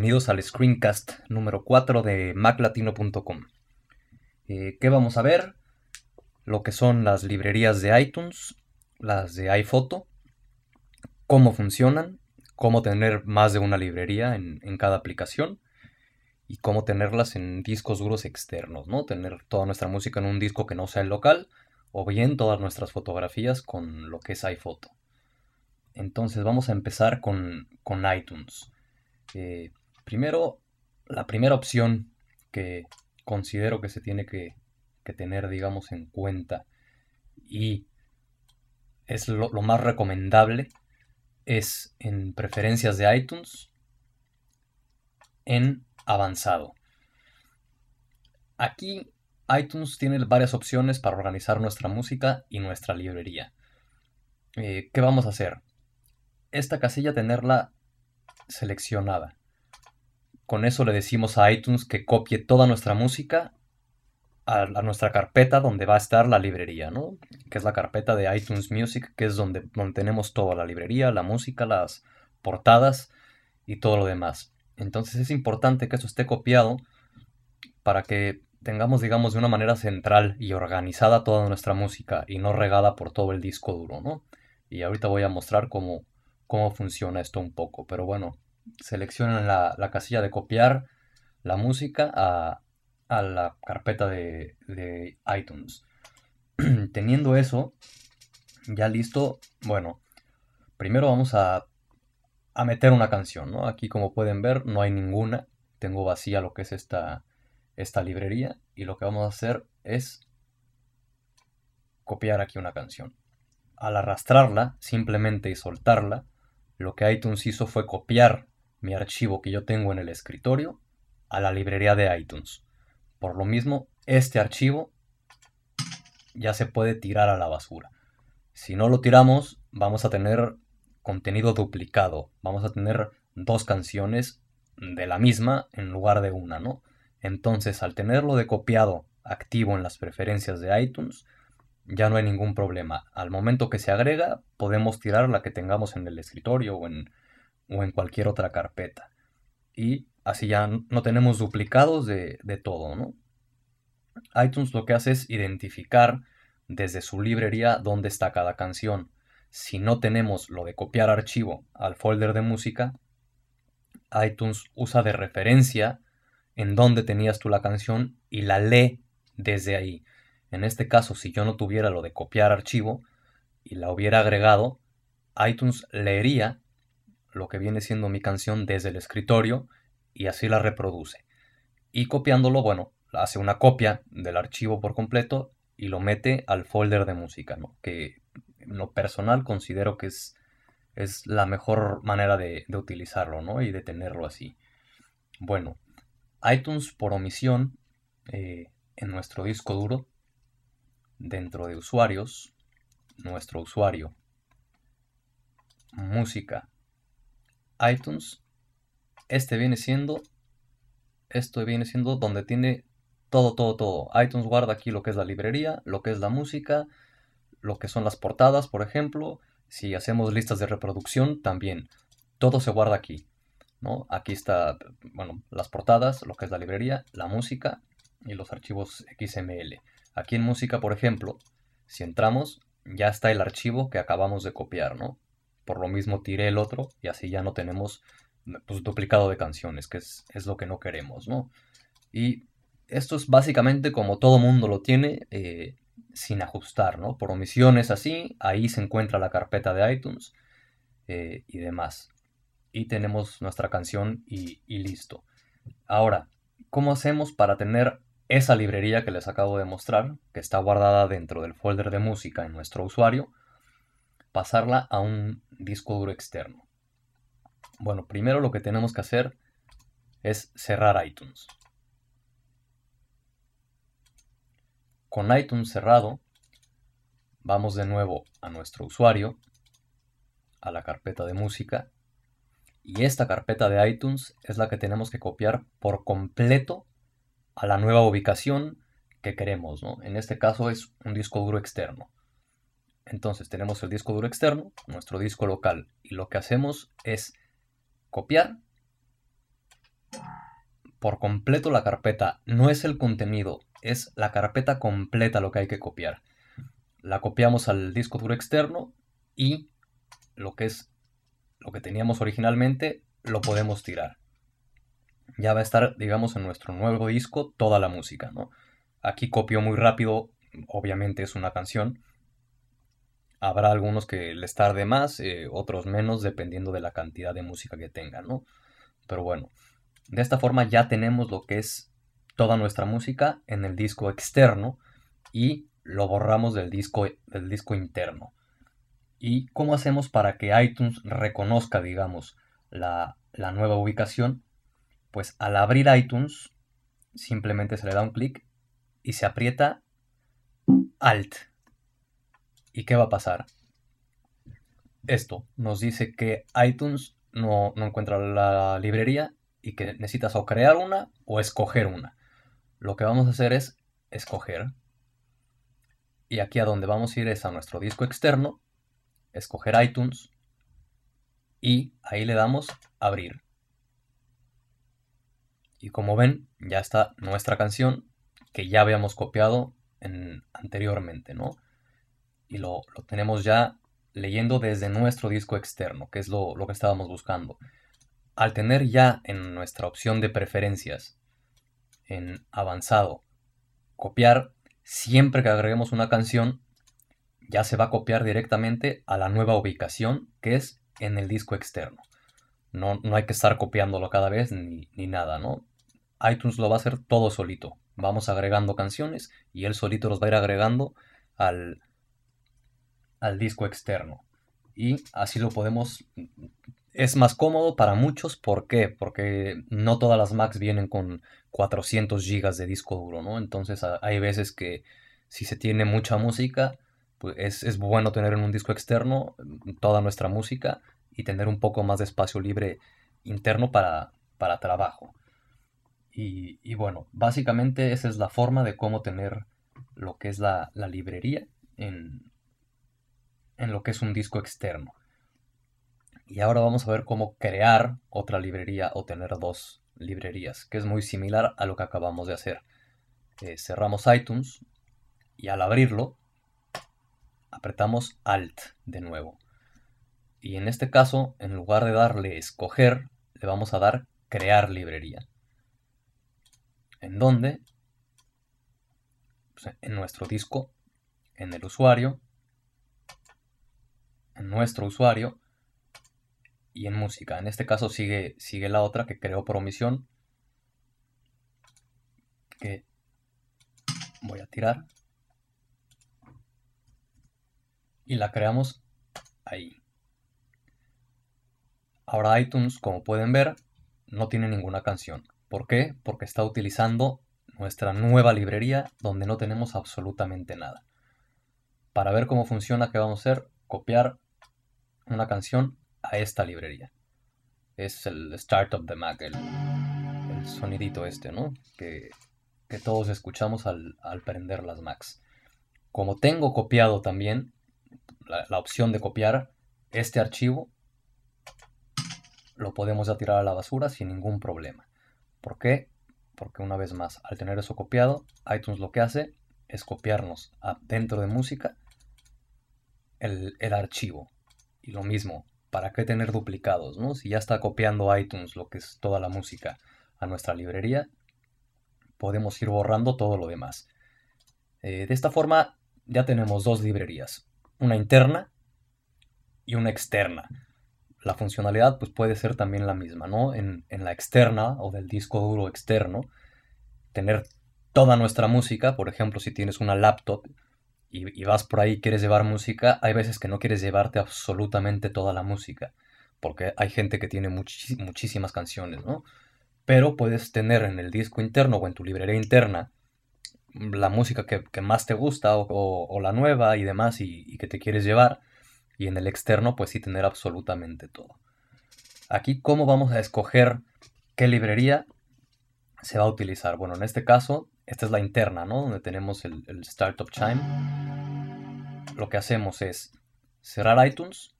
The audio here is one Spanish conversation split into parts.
Bienvenidos al screencast número 4 de maclatino.com. Eh, ¿Qué vamos a ver? Lo que son las librerías de iTunes, las de iPhoto, cómo funcionan, cómo tener más de una librería en, cada aplicación y cómo tenerlas en discos duros externos, ¿no? Tener toda nuestra música en un disco que no sea el local o bien todas nuestras fotografías con lo que es iPhoto. Entonces vamos a empezar con, con iTunes. Eh, primero, la primera opción que considero que se tiene que, tener, digamos, en cuenta y es lo, más recomendable es en preferencias de iTunes en avanzado. Aquí iTunes tiene varias opciones para organizar nuestra música y nuestra librería. Eh, ¿Qué vamos a hacer? Esta casilla tenerla seleccionada. Con eso le decimos a iTunes que copie toda nuestra música a, nuestra carpeta donde va a estar la librería, ¿no? Que es la carpeta de iTunes Music, que es donde, tenemos toda la librería, la música, las portadas y todo lo demás. Entonces es importante que eso esté copiado para que tengamos, digamos, de una manera central y organizada toda nuestra música y no regada por todo el disco duro, ¿no? Y ahorita voy a mostrar cómo, cómo funciona esto un poco. Pero bueno, seleccionan la, casilla de copiar la música a, la carpeta de, iTunes. Teniendo eso ya listo, bueno, primero vamos a, a meter una canción, ¿no? Aquí como pueden ver no hay ninguna, tengo vacía lo que es esta, esta librería y lo que vamos a hacer es copiar aquí una canción. Al arrastrarla simplemente y soltarla, lo que iTunes hizo fue copiar mi archivo que yo tengo en el escritorio a la librería de iTunes. Por lo mismo, este archivo ya se puede tirar a la basura. Si no lo tiramos, vamos a tener contenido duplicado. Vamos a tener dos canciones de la misma en lugar de una, ¿no? Entonces, al tenerlo de copiado activo en las preferencias de iTunes, ya no hay ningún problema. Al momento que se agrega, podemos tirar la que tengamos en el escritorio o en, o en cualquier otra carpeta. Y así ya no tenemos duplicados de, de todo, ¿no? iTunes lo que hace es identificar desde su librería dónde está cada canción. Si no tenemos lo de copiar archivo al folder de música, iTunes usa de referencia en dónde tenías tú la canción y la lee desde ahí. En este caso, si yo no tuviera lo de copiar archivo y la hubiera agregado, iTunes leería lo que viene siendo mi canción desde el escritorio y así la reproduce. Y copiándolo, bueno, hace una copia del archivo por completo y lo mete al folder de música, que en lo personal considero que es, es la mejor manera de, utilizarlo ¿no? y de tenerlo así. Bueno, iTunes por omisión eh, en nuestro disco duro dentro de usuarios, nuestro usuario, música, iTunes, este viene siendo, esto viene siendo donde tiene todo, todo, todo. iTunes guarda aquí lo que es la librería, lo que es la música, lo que son las portadas, por ejemplo. Si hacemos listas de reproducción, también todo se guarda aquí. ¿no? Aquí está, bueno, las portadas, lo que es la librería, la música y los archivos XML. Aquí en música, por ejemplo, si entramos, ya está el archivo que acabamos de copiar, ¿no? Por lo mismo tiré el otro y así ya no tenemos pues, duplicado de canciones, que es, lo que no queremos, ¿no? Y esto es básicamente como todo mundo lo tiene, eh, sin ajustar, ¿no? Por omisiones así, ahí se encuentra la carpeta de iTunes eh, y demás. Y tenemos nuestra canción y, y listo. Ahora, ¿cómo hacemos para tener esa librería que les acabo de mostrar, que está guardada dentro del folder de música en nuestro usuario, pasarla a un disco duro externo. Bueno, primero lo que tenemos que hacer es cerrar iTunes. Con iTunes cerrado, vamos de nuevo a nuestro usuario, a la carpeta de música, y esta carpeta de iTunes es la que tenemos que copiar por completo a la nueva ubicación que queremos. ¿no? En este caso es un disco duro externo. Entonces tenemos el disco duro externo, nuestro disco local, y lo que hacemos es copiar por completo la carpeta, no es el contenido, es la carpeta completa lo que hay que copiar. La copiamos al disco duro externo y lo que es lo que teníamos originalmente lo podemos tirar. Ya va a estar, digamos, en nuestro nuevo disco toda la música, ¿no? Aquí copio muy rápido, obviamente es una canción. Habrá algunos que les tarde más, eh, otros menos, dependiendo de la cantidad de música que tengan, ¿no? Pero bueno, de esta forma ya tenemos lo que es toda nuestra música en el disco externo y lo borramos del disco, del disco interno. ¿Y cómo hacemos para que iTunes reconozca, digamos, la, la nueva ubicación? Pues al abrir iTunes, simplemente se le da un clic y se aprieta Alt. ¿Y qué va a pasar? Esto nos dice que iTunes no, no encuentra la librería y que necesitas o crear una o escoger una. Lo que vamos a hacer es escoger. Y aquí a donde vamos a ir es a nuestro disco externo, escoger iTunes y ahí le damos abrir. Y como ven, ya está nuestra canción que ya habíamos copiado en, anteriormente, ¿no? Y lo, tenemos ya leyendo desde nuestro disco externo, que es lo, lo que estábamos buscando. Al tener ya en nuestra opción de preferencias, en avanzado, copiar, siempre que agreguemos una canción, ya se va a copiar directamente a la nueva ubicación que es en el disco externo. No, no hay que estar copiándolo cada vez ni, ni, nada, ¿no? iTunes lo va a hacer todo solito. Vamos agregando canciones y él solito los va a ir agregando al, al disco externo. Y así lo podemos es más cómodo para muchos, ¿por qué? Porque no todas las Macs vienen con 400 GB de disco duro, ¿no? Entonces hay veces que si se tiene mucha música, pues es, bueno tener en un disco externo mm, toda nuestra música y tener un poco más de espacio libre interno para, para trabajo. Y, y, bueno, básicamente esa es la forma de cómo tener lo que es la, la librería en, en lo que es un disco externo. Y ahora vamos a ver cómo crear otra librería o tener dos librerías, que es muy similar a lo que acabamos de hacer. Eh, cerramos iTunes y al abrirlo apretamos Alt de nuevo. Y en este caso, en lugar de darle escoger, le vamos a dar crear librería. En donde, pues, en nuestro disco, en el usuario, nuestro usuario, y en música. En este caso sigue, sigue la otra que creo por omisión. Que voy a tirar. Y la creamos ahí. Ahora iTunes, como pueden ver, no tiene ninguna canción. ¿Por qué? Porque está utilizando nuestra nueva librería donde no tenemos absolutamente nada. Para ver cómo funciona, ¿qué vamos a hacer? Copiar una canción a esta librería. Es el Startup de Mac, el, sonidito este, ¿no? Que, todos escuchamos al, prender las Macs. Como tengo copiado también la, opción de copiar este archivo, lo podemos ya tirar a la basura sin ningún problema. ¿Por qué? Porque una vez más, al tener eso copiado, iTunes lo que hace es copiarnos dentro de música el, el archivo. Y lo mismo, ¿para qué tener duplicados? ¿no? Si ya está copiando iTunes lo que es toda la música a nuestra librería, podemos ir borrando todo lo demás. Eh, de esta forma ya tenemos dos librerías, una interna y una externa. La funcionalidad pues, puede ser también la misma, ¿no? En, la externa o del disco duro externo, tener toda nuestra música, por ejemplo, si tienes una laptop y, vas por ahí y quieres llevar música, hay veces que no quieres llevarte absolutamente toda la música, porque hay gente que tiene muchísimas canciones, ¿no? Pero puedes tener en el disco interno o en tu librería interna la música que, más te gusta o, la nueva y demás y, que te quieres llevar, y en el externo pues sí tener absolutamente todo. Aquí, ¿cómo vamos a escoger qué librería se va a utilizar? Bueno, en este caso esta es la interna, ¿no? Donde tenemos el, Startup Chime. Lo que hacemos es cerrar iTunes.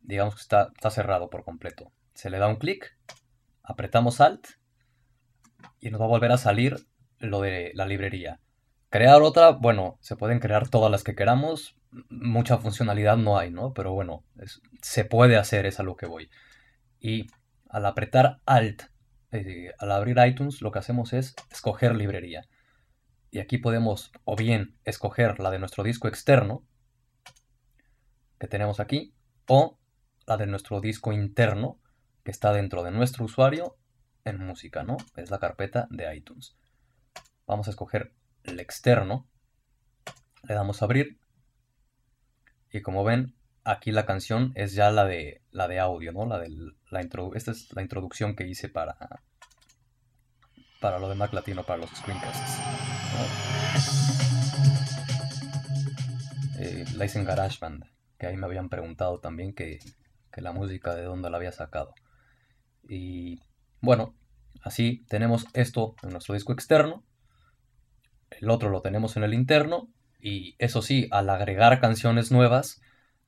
Digamos que está, está cerrado por completo. Se le da un clic, apretamos Alt y nos va a volver a salir lo de la librería. Crear otra, bueno, se pueden crear todas las que queramos, mucha funcionalidad no hay, ¿no? Pero bueno, se puede hacer, es a lo que voy. Y al apretar Alt, eh, al abrir iTunes, lo que hacemos es escoger librería. Y aquí podemos o bien escoger la de nuestro disco externo, que tenemos aquí, o la de nuestro disco interno, que está dentro de nuestro usuario en música, ¿no? Es la carpeta de iTunes. Vamos a escoger el externo, le damos a abrir y como ven aquí la canción es ya la de la de audio, ¿no? La de la esta es la introducción que hice para para lo de Mac Latino, para los screencasts. Eh, la hice en GarageBand, que ahí me habían preguntado también que, que la música de dónde la había sacado. Y bueno, así tenemos esto en nuestro disco externo el otro lo tenemos en el interno y eso sí, al agregar canciones nuevas,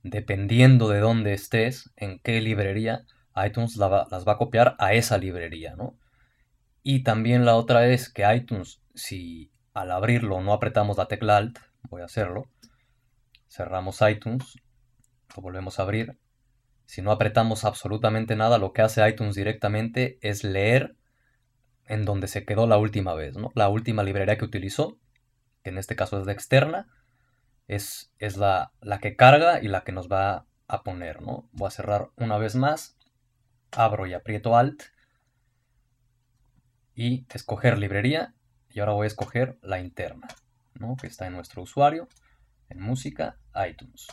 dependiendo de dónde estés, en qué librería, iTunes las va a copiar a esa librería, ¿no? Y también la otra es que iTunes, si al abrirlo no apretamos la tecla Alt, voy a hacerlo, cerramos iTunes, lo volvemos a abrir, si no apretamos absolutamente nada, lo que hace iTunes directamente es leer en donde se quedó la última vez, ¿no? La última librería que utilizó, que en este caso es de externa, es, es la, la, que carga y la que nos va a poner, ¿no? Voy a cerrar una vez más, abro y aprieto Alt y escoger librería y ahora voy a escoger la interna, ¿no? Que está en nuestro usuario, en música, iTunes.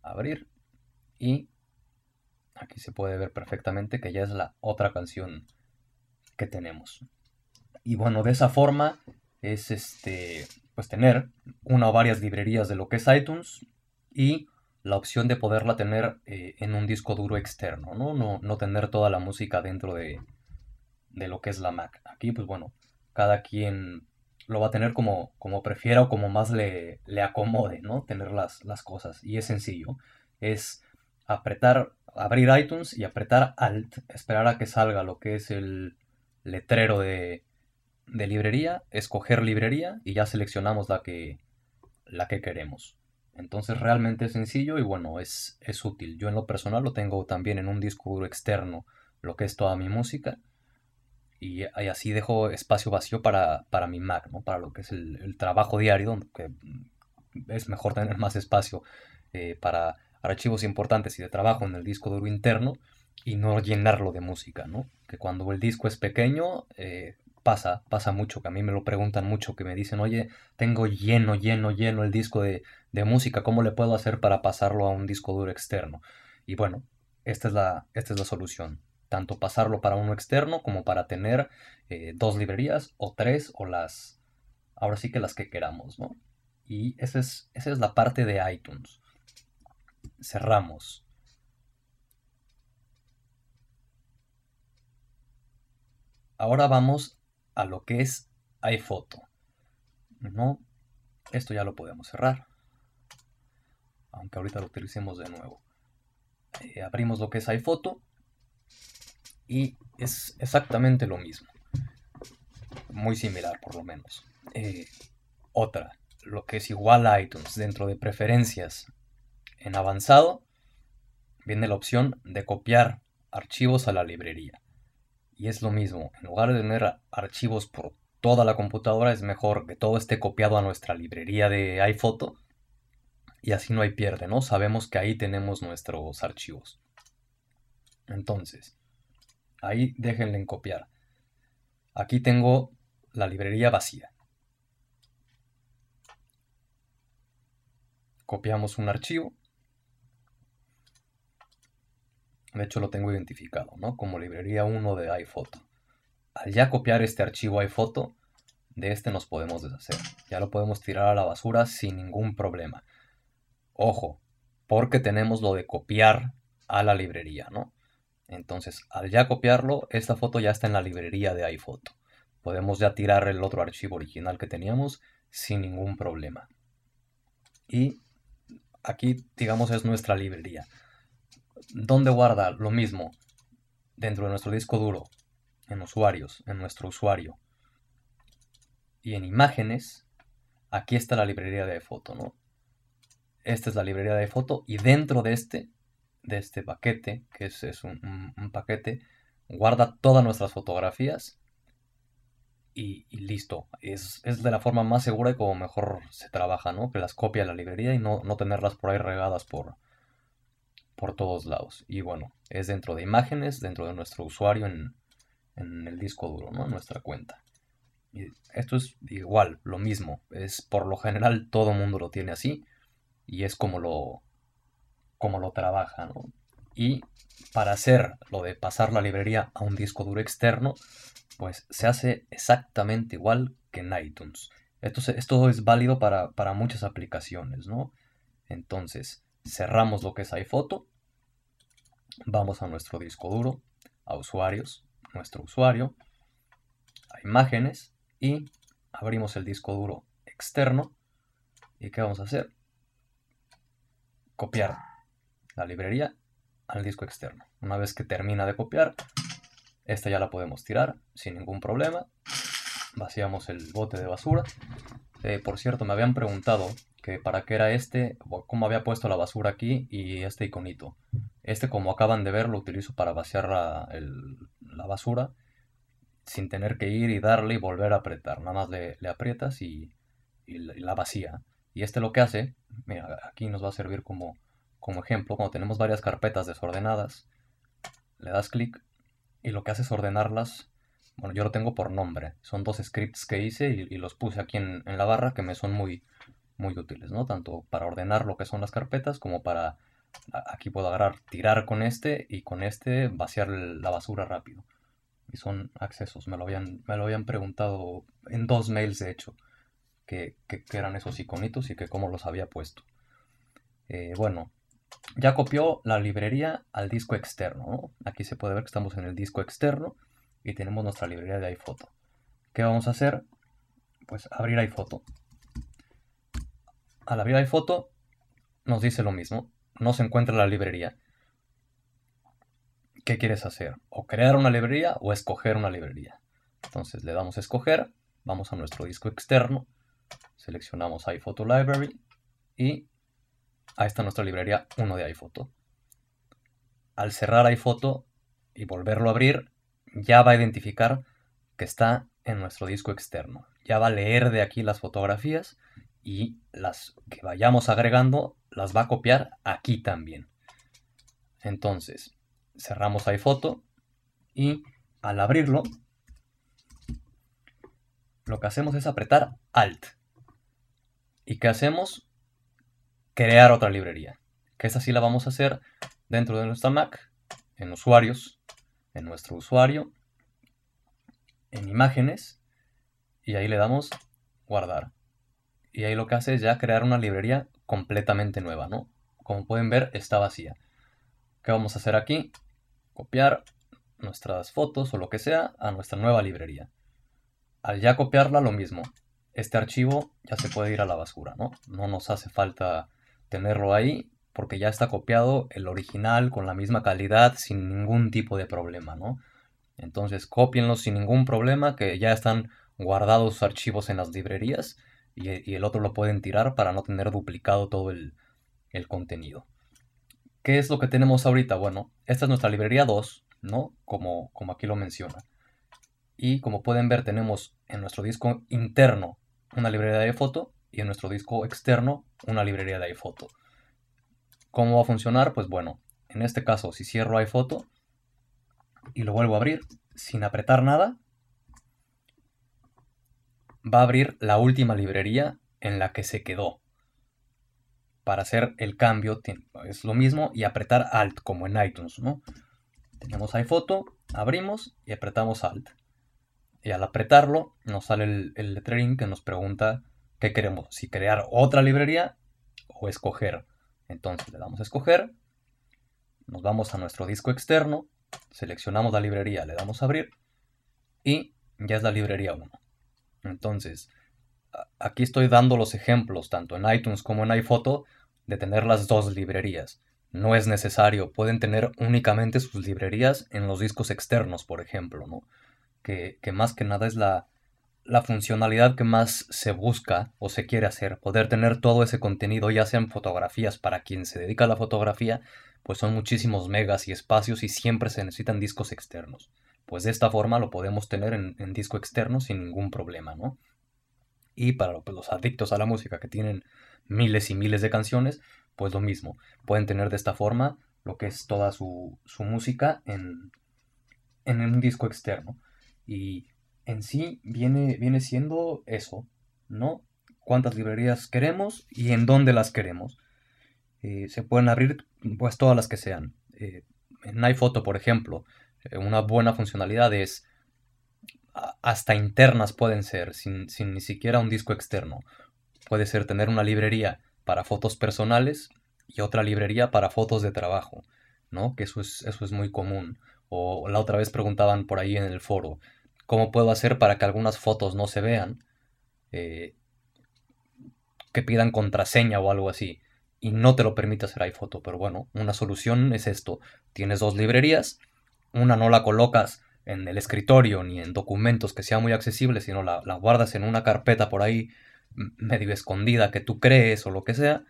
Abrir y aquí se puede ver perfectamente que ya es la otra canción que tenemos. Y bueno, de esa forma es este, pues tener una o varias librerías de lo que es iTunes y la opción de poderla tener eh, en un disco duro externo, ¿no? ¿no? No, tener toda la música dentro de, de, lo que es la Mac. Aquí, pues bueno, cada quien lo va a tener como, como prefiera o como más le, le acomode, ¿no? Tener las, las cosas. Y es sencillo. Es apretar, abrir iTunes y apretar Alt, esperar a que salga lo que es el, letrero de, de librería, escoger librería y ya seleccionamos la que, la que queremos. Entonces realmente es sencillo y bueno, es, es útil. Yo en lo personal lo tengo también en un disco duro externo, lo que es toda mi música. Y, así dejo espacio vacío para, para, mi Mac, ¿no? para lo que es el, trabajo diario, que es mejor tener más espacio eh, para archivos importantes y de trabajo en el disco duro interno y no llenarlo de música, ¿no? Que cuando el disco es pequeño, eh, pasa, pasa mucho, que a mí me lo preguntan mucho, que me dicen, oye, tengo lleno, lleno, lleno el disco de, música, ¿cómo le puedo hacer para pasarlo a un disco duro externo? Y bueno, esta es la, esta es la solución, tanto pasarlo para uno externo como para tener eh, dos librerías o tres o las, ahora sí que las que queramos, ¿no? Y esa es, esa es la parte de iTunes. Cerramos. Ahora vamos a lo que es iPhoto. ¿no? Esto ya lo podemos cerrar. Aunque ahorita lo utilicemos de nuevo. Eh, abrimos lo que es iPhoto. Y es exactamente lo mismo. Muy similar por lo menos. Eh, otra, lo que es igual a iTunes dentro de preferencias en avanzado, viene la opción de copiar archivos a la librería. Y es lo mismo, en lugar de tener archivos por toda la computadora, es mejor que todo esté copiado a nuestra librería de iPhoto. Y así no hay pierde, ¿no? Sabemos que ahí tenemos nuestros archivos. Entonces, ahí déjenle en copiar. Aquí tengo la librería vacía. Copiamos un archivo De hecho lo tengo identificado, ¿no? Como librería 1 de iPhoto. Al ya copiar este archivo iPhoto, de este nos podemos deshacer. Ya lo podemos tirar a la basura sin ningún problema. Ojo, porque tenemos lo de copiar a la librería, ¿no? Entonces, al ya copiarlo, esta foto ya está en la librería de iPhoto. Podemos ya tirar el otro archivo original que teníamos sin ningún problema. Y aquí, digamos, es nuestra librería. ¿Dónde guarda? Lo mismo. Dentro de nuestro disco duro. En usuarios. En nuestro usuario. y en imágenes, aquí está la librería de foto, ¿no? Esta es la librería de foto y dentro de este, de este paquete, que es, un, paquete, guarda todas nuestras fotografías y, listo. Es, de la forma más segura y como mejor se trabaja, ¿no? Que las copia la librería y no, no tenerlas por ahí regadas por, por todos lados. Y bueno, es dentro de imágenes, dentro de nuestro usuario en, en el disco duro, ¿no? En nuestra cuenta. Y esto es igual, lo mismo. Es por lo general todo mundo lo tiene así y es como lo, como lo trabaja, ¿no? Y para hacer lo de pasar la librería a un disco duro externo, pues se hace exactamente igual que en iTunes. Esto, esto es válido para, para muchas aplicaciones, ¿no? Entonces, cerramos lo que es iPhoto, vamos a nuestro disco duro, a usuarios, nuestro usuario, a imágenes y abrimos el disco duro externo. ¿Y qué vamos a hacer? Copiar la librería al disco externo. Una vez que termina de copiar, esta ya la podemos tirar sin ningún problema. Vaciamos el bote de basura. Eh, por cierto, me habían preguntado que para qué era este, cómo había puesto la basura aquí y este iconito. Este, como acaban de ver, lo utilizo para vaciar la, la basura sin tener que ir y darle y volver a apretar. Nada más le, aprietas y, la vacía. Y este lo que hace, mira, aquí nos va a servir como, como ejemplo, cuando tenemos varias carpetas desordenadas, le das clic y lo que hace es ordenarlas. Bueno, yo lo tengo por nombre. Son dos scripts que hice y, los puse aquí en, la barra que me son muy, muy útiles, ¿no? Tanto para ordenar lo que son las carpetas como para... Aquí puedo agarrar, tirar con este y con este vaciar la basura rápido y son accesos. Me lo habían, me lo habían preguntado en dos mails, de hecho, que, eran esos iconitos y que cómo los había puesto. Eh, bueno, ya copió la librería al disco externo. Aquí se puede ver que estamos en el disco externo y tenemos nuestra librería de iPhoto. ¿Qué vamos a hacer? Pues abrir iPhoto. Al abrir iPhoto nos dice lo mismo. No se encuentra la librería. ¿qué quieres hacer? O crear una librería o escoger una librería. Entonces le damos a escoger, vamos a nuestro disco externo, seleccionamos iPhoto Library y ahí está nuestra librería 1 de iPhoto. Al cerrar iPhoto y volverlo a abrir, ya va a identificar que está en nuestro disco externo. Ya va a leer de aquí las fotografías y las que vayamos agregando las va a copiar aquí también. Entonces, cerramos iPhoto y al abrirlo lo que hacemos es apretar Alt. ¿Y qué hacemos? Crear otra librería. Que esa sí la vamos a hacer dentro de nuestra Mac, en usuarios, en nuestro usuario, en imágenes, y ahí le damos guardar. Y ahí lo que hace es ya crear una librería completamente nueva, ¿no? Como pueden ver, está vacía. ¿Qué vamos a hacer aquí? copiar nuestras fotos o lo que sea a nuestra nueva librería. Al ya copiarla, lo mismo. Este archivo ya se puede ir a la basura, ¿no? No nos hace falta tenerlo ahí porque ya está copiado el original con la misma calidad sin ningún tipo de problema, ¿no? Entonces copienlos sin ningún problema que ya están guardados sus archivos en las librerías y, el otro lo pueden tirar para no tener duplicado todo el, contenido. ¿Qué es lo que tenemos ahorita? Bueno, esta es nuestra librería 2, ¿no? Como, como aquí lo menciona. Y como pueden ver, tenemos en nuestro disco interno una librería de iPhoto y en nuestro disco externo una librería de iPhoto. ¿Cómo va a funcionar? Pues bueno, en este caso, si cierro iPhoto y lo vuelvo a abrir sin apretar nada, va a abrir la última librería en la que se quedó para hacer el cambio es lo mismo y apretar Alt como en iTunes, ¿no? Tenemos iPhoto, abrimos y apretamos Alt. Y al apretarlo nos sale el, el letrerín que nos pregunta qué queremos, si crear otra librería o escoger. Entonces le damos a escoger, nos vamos a nuestro disco externo, seleccionamos la librería, le damos a abrir y ya es la librería 1. Entonces, aquí estoy dando los ejemplos tanto en iTunes como en iPhoto de tener las dos librerías. No es necesario, pueden tener únicamente sus librerías en los discos externos, por ejemplo, ¿no? Que, más que nada es la, la funcionalidad que más se busca o se quiere hacer, poder tener todo ese contenido, ya sean fotografías para quien se dedica a la fotografía, pues son muchísimos megas y espacios y siempre se necesitan discos externos. Pues de esta forma lo podemos tener en, disco externo sin ningún problema, ¿no? Y para los adictos a la música que tienen miles y miles de canciones, pues lo mismo. Pueden tener de esta forma lo que es toda su, música en, en un disco externo. Y en sí viene, viene siendo eso, ¿no? Cuántas librerías queremos y en dónde las queremos. Eh, se pueden abrir pues todas las que sean. Eh, en iPhoto, por ejemplo, eh, una buena funcionalidad es hasta internas pueden ser, sin, sin, ni siquiera un disco externo. Puede ser tener una librería para fotos personales y otra librería para fotos de trabajo, ¿no? Que eso es, eso es muy común. O la otra vez preguntaban por ahí en el foro, ¿Cómo puedo hacer para que algunas fotos no se vean? Eh, que pidan contraseña o algo así. Y no te lo permite hacer iPhoto. Pero bueno, una solución es esto. Tienes dos librerías. Una no la colocas en el escritorio ni en documentos que sea muy accesibles, sino la, guardas en una carpeta por ahí medio escondida que tú crees o lo que sea.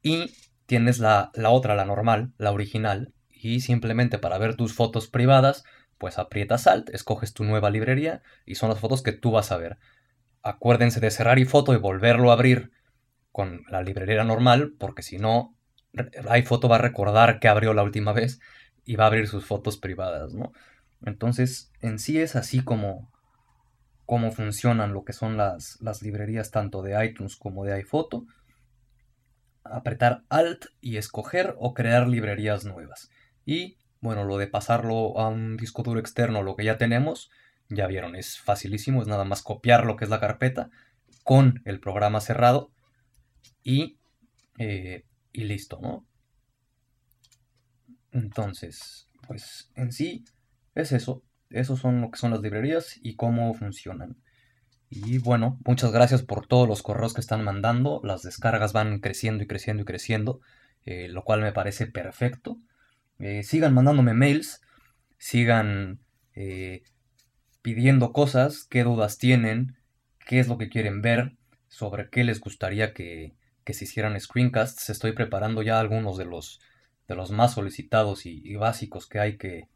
Y tienes la, la otra, la normal, la original. Y simplemente para ver tus fotos privadas pues aprietas Alt, escoges tu nueva librería y son las fotos que tú vas a ver. Acuérdense de cerrar iPhoto y volverlo a abrir con la librería normal, porque si no, iPhoto va a recordar que abrió la última vez y va a abrir sus fotos privadas, ¿no? Entonces, en sí es así como, como funcionan lo que son las, las librerías tanto de iTunes como de iPhoto. Apretar Alt y escoger o crear librerías nuevas. Y bueno, lo de pasarlo a un disco duro externo, lo que ya tenemos, ya vieron, es facilísimo, es nada más copiar lo que es la carpeta con el programa cerrado y, eh, y listo, ¿no? Entonces, pues en sí es eso. Eso son lo que son las librerías y cómo funcionan. Y bueno, muchas gracias por todos los correos que están mandando. Las descargas van creciendo y creciendo y creciendo, eh, lo cual me parece perfecto. Eh, sigan mandándome mails, sigan eh, pidiendo cosas, qué dudas tienen, qué es lo que quieren ver, sobre qué les gustaría que, se hicieran screencasts. Estoy preparando ya algunos de los, de los más solicitados y, básicos que hay que,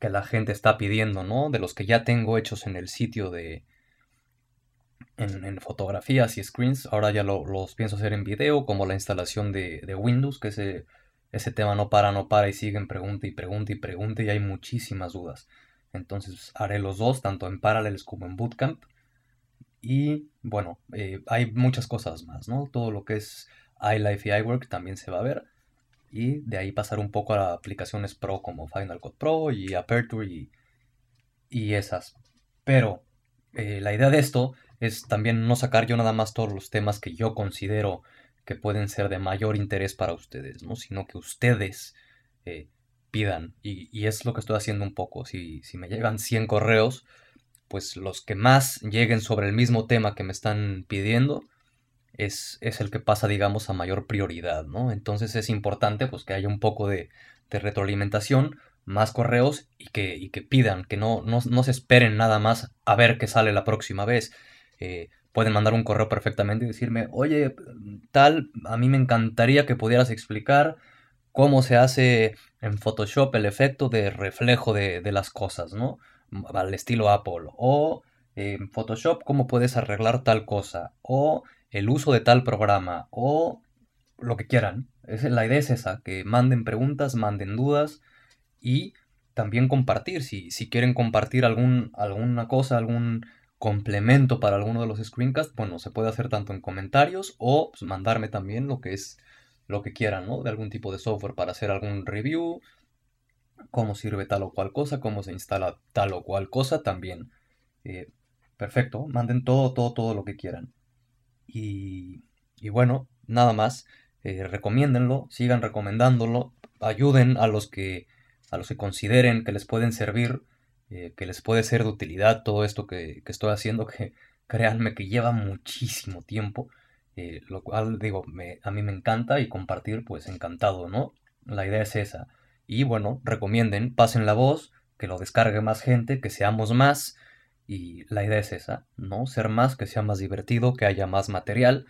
que la gente está pidiendo, ¿no? De los que ya tengo hechos en el sitio de... En, fotografías y screens, ahora ya los pienso hacer en video, como la instalación de, de Windows, que es ese tema no para, no para y siguen pregunta y pregunta y pregunta y hay muchísimas dudas. Entonces haré los dos, tanto en Parallels como en Bootcamp. Y bueno, eh, hay muchas cosas más, ¿no? Todo lo que es iLife y iWork también se va a ver. Y de ahí pasar un poco a aplicaciones pro como Final Cut Pro y Aperture y, y esas. Pero eh, la idea de esto es también no sacar yo nada más todos los temas que yo considero que pueden ser de mayor interés para ustedes, ¿no? Sino que ustedes eh, pidan. Y, es lo que estoy haciendo un poco. Si, si me llegan 100 correos, pues los que más lleguen sobre el mismo tema que me están pidiendo, es, es, el que pasa, digamos, a mayor prioridad, ¿no? Entonces es importante, pues, que haya un poco de, de retroalimentación, más correos y que, y que pidan, que no, no, no, se esperen nada más a ver qué sale la próxima vez. Eh, pueden mandar un correo perfectamente y decirme, oye, tal, a mí me encantaría que pudieras explicar cómo se hace en Photoshop el efecto de reflejo de, las cosas, ¿no? Al estilo Apple. O en Photoshop cómo puedes arreglar tal cosa. O el uso de tal programa. O lo que quieran. la idea es esa, que manden preguntas, manden dudas y también compartir. Si, si quieren compartir algún, alguna cosa, algún complemento para alguno de los screencasts, bueno, se puede hacer tanto en comentarios o pues, mandarme también lo que es lo que quieran, ¿no? De algún tipo de software para hacer algún review, cómo sirve tal o cual cosa, cómo se instala tal o cual cosa también. Eh, perfecto, manden todo, todo, todo lo que quieran. Y, y bueno, nada más, eh, recomiéndenlo, sigan recomendándolo, ayuden a los que a los que consideren que les pueden servir eh, que les puede ser de utilidad todo esto que, estoy haciendo, que créanme que lleva muchísimo tiempo, eh, lo cual digo, a mí me encanta y compartir, pues encantado, ¿no? La idea es esa. Y bueno, recomienden, pasen la voz, que lo descargue más gente, que seamos más Y la idea es esa, ¿no? Ser más, que sea más divertido, que haya más material.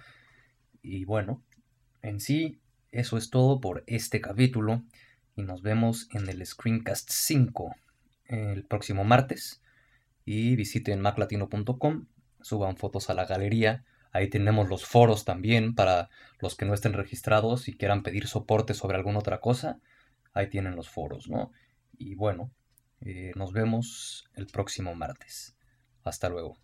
Y bueno, en sí, eso es todo por este capítulo. Y nos vemos en el Screencast 5 el próximo martes. Y visiten maclatino.com, suban fotos a la galería. Ahí tenemos los foros también para los que no estén registrados y quieran pedir soporte sobre alguna otra cosa. Ahí tienen los foros, ¿no? Y bueno, eh, nos vemos el próximo martes. Hasta luego.